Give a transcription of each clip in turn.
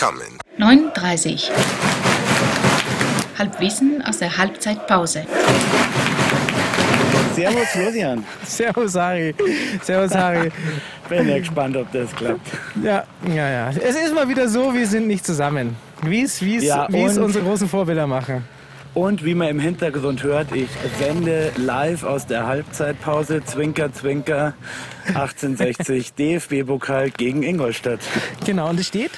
coming. 39. Halbwissen aus der Halbzeitpause. Servus Florian. Servus Harry. Servus Harry. Bin ja gespannt, ob das klappt. Ja, ja, ja. Es ist mal wieder so, wir sind nicht zusammen. Wie es wie es- Ja, wie es und- unsere großen Vorbilder machen. Und wie man im Hintergrund hört, ich sende live aus der Halbzeitpause. Zwinker, Zwinker. 1860 DFB-Pokal gegen Ingolstadt. Genau, und es steht?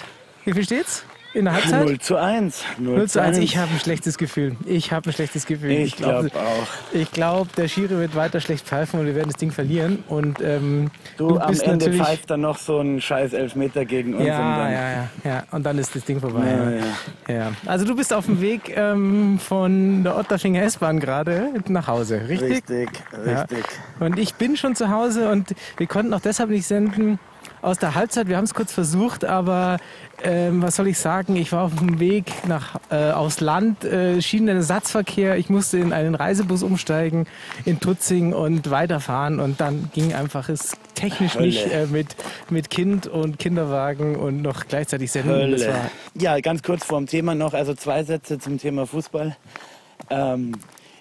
Wie viel steht's? In der Halbzeit? 0 zu 1. 0 zu 1. Ich habe ein schlechtes Gefühl. Ich habe ein schlechtes Gefühl. Ich glaube glaub, auch. Ich glaube, der Schiri wird weiter schlecht pfeifen und wir werden das Ding verlieren. Und ähm, Du, am bist Ende pfeift dann noch so ein scheiß Elfmeter gegen uns. und Ja, dann, ja, ja, ja. Und dann ist das Ding vorbei. Ja, Ja, ja. Also du bist auf dem Weg ähm, von der Otterfinger S-Bahn gerade nach Hause, richtig? Richtig, richtig. Und ich bin schon zu Hause und wir konnten auch deshalb nicht senden aus der Halbzeit. Wir haben es kurz versucht, aber ähm, was soll ich sagen? Ich war auf dem Weg nach, äh, aufs Land, äh, Schienenersatzverkehr. Ich musste in einen Reisebus umsteigen in Tutzing und weiterfahren und dann ging einfach es technisch Hölle. nicht äh, mit, mit Kind und Kinderwagen und noch gleichzeitig war Ja, ganz kurz vor dem Thema noch, also zwei Sätze zum Thema Fußball. Ähm,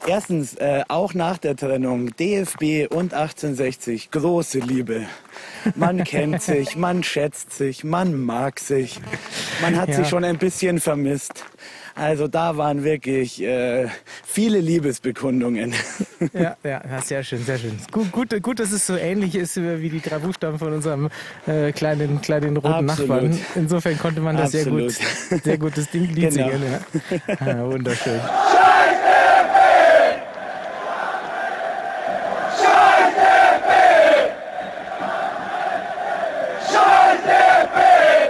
erstens, äh, auch nach der Trennung, DFB und 1860, große Liebe. Man kennt sich, man schätzt sich, man mag sich. Man hat Ja. sich schon ein bisschen vermisst. Also da waren wirklich äh, viele Liebesbekundungen. Ja, ja, sehr schön, sehr schön. Gut, gut, gut, dass es so ähnlich ist wie die drei Buchstaben von unserem äh, kleinen, kleinen roten Absolut. Nachbarn. Insofern konnte man das sehr gut, sehr gut das Ding Lied Genau. singen. Ja. Ja, wunderschön.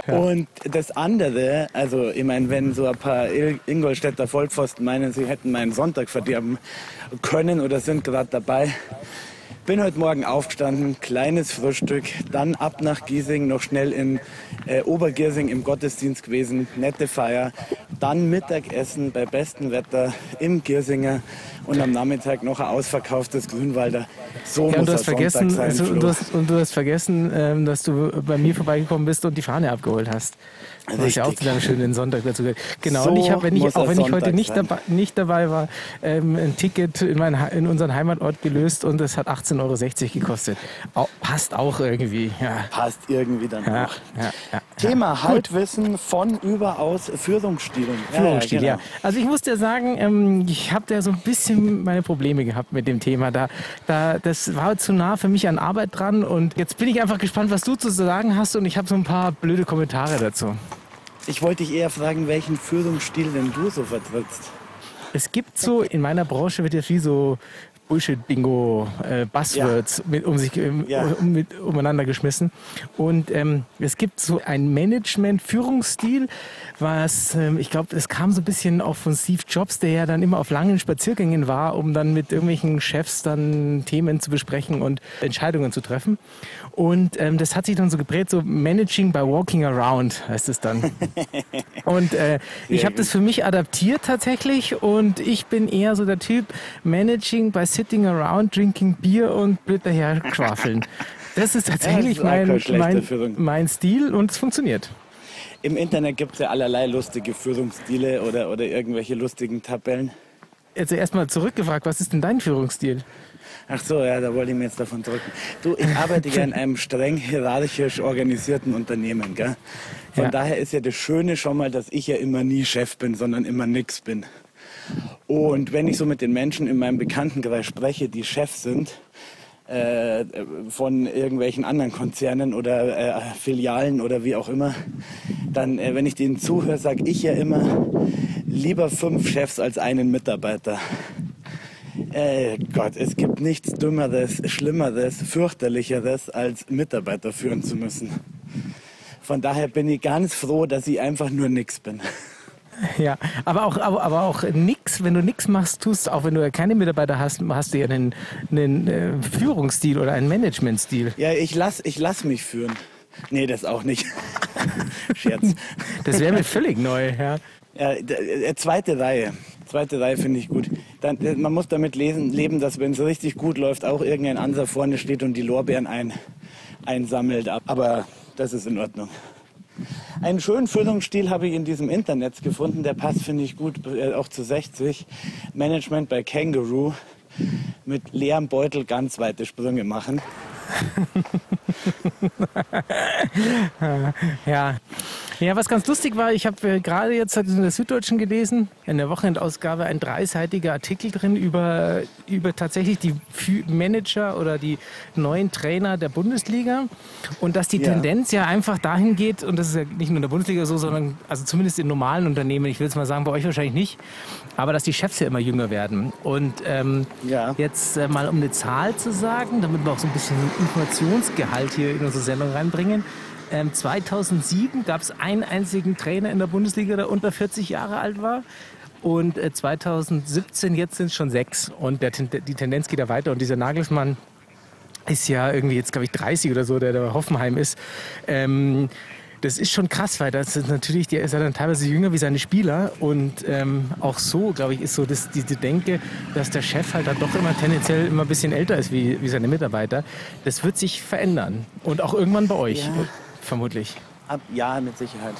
Und das andere, also ich meine, wenn so ein paar Ingolstädter Vollpfosten meinen, sie hätten meinen Sonntag verderben können oder sind gerade dabei, bin heute Morgen aufgestanden, kleines Frühstück, dann ab nach Giesing, noch schnell in äh, Obergiesing im Gottesdienst gewesen, nette Feier, dann Mittagessen bei bestem Wetter im Giersinger und am Nachmittag noch ein ausverkauftes Grünwalder. So Ja, muss und du hast vergessen, sein, so, Flo. du hast, und du hast vergessen, ähm, dass du bei mir vorbeigekommen bist und die Fahne abgeholt hast. Was ja auch zu deinem schönen Sonntag dazu gehört. Genau, So und ich habe, wenn ich, auch wenn ich heute nicht dabei, nicht dabei war, ähm, ein Ticket in, mein, in unseren Heimatort gelöst und es hat 18,60 Euro gekostet. Au, passt auch irgendwie. Ja. Passt irgendwie dann Ja, auch. ja, ja, Thema Halbwissen von überaus Führungsstilen. Ja, Führungsstil, ja, genau. Also ich muss dir sagen, ähm, ich habe da so ein bisschen meine Probleme gehabt mit dem Thema. Da, da, das war zu nah für mich an Arbeit dran und jetzt bin ich einfach gespannt, was du zu sagen hast und ich habe so ein paar blöde Kommentare dazu. Ich wollte dich eher fragen, welchen Führungsstil denn du so vertrittst. Es gibt so, in meiner Branche wird ja viel so Bullshit-Bingo, äh, Buzzwords mit, um sich ähm, Ja. um, mit, umeinander geschmissen. Und ähm, es gibt so ein Management-Führungsstil, was, ähm, ich glaube, es kam so ein bisschen auch von Steve Jobs, der ja dann immer auf langen Spaziergängen war, um dann mit irgendwelchen Chefs dann Themen zu besprechen und Entscheidungen zu treffen. Und ähm, das hat sich dann so geprägt, so Managing by Walking Around heißt es dann. Und äh, ich habe das für mich adaptiert tatsächlich und ich bin eher so der Typ Managing by sitting around, drinking Bier und blöd daher. Das ist tatsächlich Ja, das ist mein, mein, mein Stil und es funktioniert. Im Internet gibt es ja allerlei lustige Führungsstile oder, oder irgendwelche lustigen Tabellen. Jetzt erstmal zurückgefragt, was ist denn dein Führungsstil? Ach so, ja, da wollte ich mir jetzt davon drücken. Du, ich arbeite ja in einem streng hierarchisch organisierten Unternehmen, gell? Von Ja. daher ist ja das Schöne schon mal, dass ich ja immer nie Chef bin, sondern immer nix bin. Und wenn ich so mit den Menschen in meinem Bekanntenkreis spreche, die Chefs sind, äh, von irgendwelchen anderen Konzernen oder äh, Filialen oder wie auch immer, dann, äh, wenn ich denen zuhöre, sage ich ja immer, lieber fünf Chefs als einen Mitarbeiter. Äh, Gott, es gibt nichts Dümmeres, Schlimmeres, Fürchterlicheres, als Mitarbeiter führen zu müssen. Von daher bin ich ganz froh, dass ich einfach nur nix bin. Ja, aber auch, aber, aber auch nix, wenn du nichts machst, tust, auch wenn du ja keine Mitarbeiter hast, hast du ja einen, einen äh, Führungsstil oder einen Managementstil. Ja, ich lass, ich lass mich führen. Nee, das auch nicht. Scherz. Das wäre mir völlig neu, ja. Ja, äh, zweite Reihe. Zweite Reihe finde ich gut. Dann, man muss damit lesen, leben, dass wenn es richtig gut läuft, auch irgendein Anser vorne steht und die Lorbeeren ein, einsammelt. Aber das ist in Ordnung. Einen schönen Führungsstil habe ich in diesem Internet gefunden. Der passt, finde ich, gut äh, auch zu 60. Management bei Kangaroo. Mit leerem Beutel ganz weite Sprünge machen. ja. Ja, was ganz lustig war, ich habe äh, gerade jetzt in der Süddeutschen gelesen, in der Wochenendausgabe ein dreiseitiger Artikel drin über, über tatsächlich die Manager oder die neuen Trainer der Bundesliga und dass die ja. Tendenz ja einfach dahin geht, und das ist ja nicht nur in der Bundesliga so, sondern also zumindest in normalen Unternehmen, ich will es mal sagen, bei euch wahrscheinlich nicht, aber dass die Chefs ja immer jünger werden. Und ähm, ja. jetzt äh, mal um eine Zahl zu sagen, damit wir auch so ein bisschen Informationsgehalt hier in unsere Sendung reinbringen. 2007 gab es einen einzigen Trainer in der Bundesliga, der unter 40 Jahre alt war. Und 2017, äh, jetzt sind es schon sechs. Und der, die Tendenz geht ja weiter. Und dieser Nagelsmann ist ja irgendwie jetzt, glaube ich, 30 oder so, der der Hoffenheim ist. Ähm, das ist schon krass, weil das ist natürlich, der ist ja dann teilweise jünger wie seine Spieler und ähm, auch so, glaube ich, ist so das, diese Denke, dass der Chef halt dann doch immer tendenziell immer ein bisschen älter ist wie, wie seine Mitarbeiter. Das wird sich verändern und auch irgendwann bei euch. Ja vermutlich. Ab, ja, mit Sicherheit.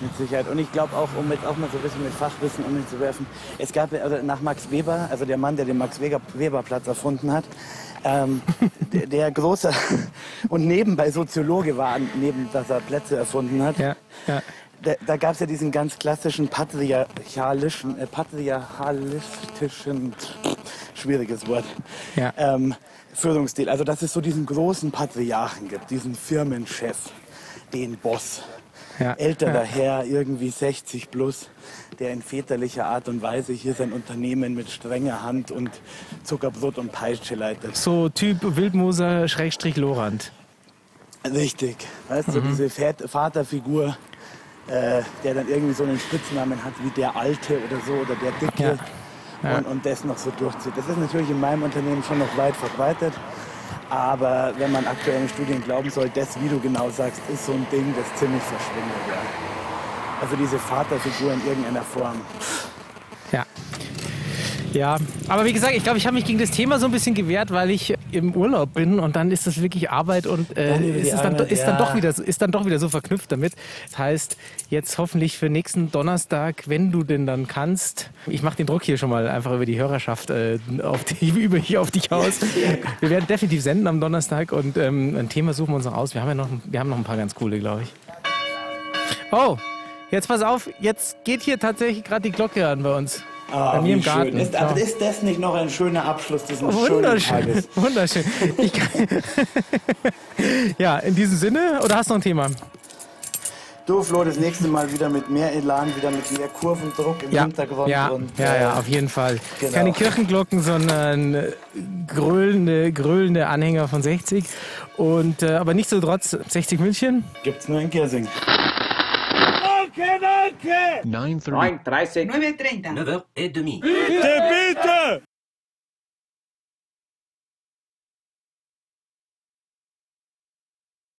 Mit Sicherheit. Und ich glaube auch, um jetzt auch mal so ein bisschen mit Fachwissen um ihn zu werfen, es gab also nach Max Weber, also der Mann, der den Max Weber Platz erfunden hat, ähm, der, der große und nebenbei Soziologe war, neben dass er Plätze erfunden hat. Ja, ja. Da, da gab es ja diesen ganz klassischen patriarchalischen, äh, patriarchalistischen, schwieriges Wort, ja. ähm, Führungsstil. Also dass es so diesen großen Patriarchen gibt, diesen Firmenchef, den Boss. Ja, Älterer ja. Herr, irgendwie 60 plus, der in väterlicher Art und Weise hier sein Unternehmen mit strenger Hand und Zuckerbrot und Peitsche leitet. So Typ Wildmoser Schrägstrich Lorand. Richtig. Weißt du, mhm. diese Vaterfigur, äh, der dann irgendwie so einen Spitznamen hat wie der Alte oder so oder der Dicke. Ja ja. und, und das noch so durchzieht. Das ist natürlich in meinem Unternehmen schon noch weit verbreitet. Aber wenn man aktuellen Studien glauben soll, das, wie du genau sagst, ist so ein Ding, das ziemlich verschwindet. Ja. Also diese Vaterfigur in irgendeiner Form. Ja. Aber wie gesagt, ich glaube, ich habe mich gegen das Thema so ein bisschen gewehrt, weil ich im Urlaub bin und dann ist das wirklich Arbeit und äh, ist, es dann, ist, ja. dann doch wieder, ist dann doch wieder so verknüpft damit. Das heißt, jetzt hoffentlich für nächsten Donnerstag, wenn du denn dann kannst, ich mache den Druck hier schon mal einfach über die Hörerschaft äh, auf die, über hier auf dich aus. Wir werden definitiv senden am Donnerstag und ähm, ein Thema suchen wir uns noch aus. Wir haben ja noch, wir haben noch ein paar ganz coole, glaube ich. Oh, jetzt pass auf, jetzt geht hier tatsächlich gerade die Glocke an bei uns. Ah, bei mir im Garten. Ist, aber ist das nicht noch ein schöner Abschluss dieses schönen Tages? Wunderschön. ja, in diesem Sinne, oder hast du noch ein Thema? Du, Flo, das nächste Mal wieder mit mehr Elan, wieder mit mehr Kurvendruck im ja, Hintergrund. Ja, und, ja, ja, äh, auf jeden Fall. Genau. Keine Kirchenglocken, sondern grölende, grölende Anhänger von 60. Und, äh, aber nichtsdestotrotz 60 München. Gibt's nur in Kirsing. 9.30. 9.30. 9.30. 9:30.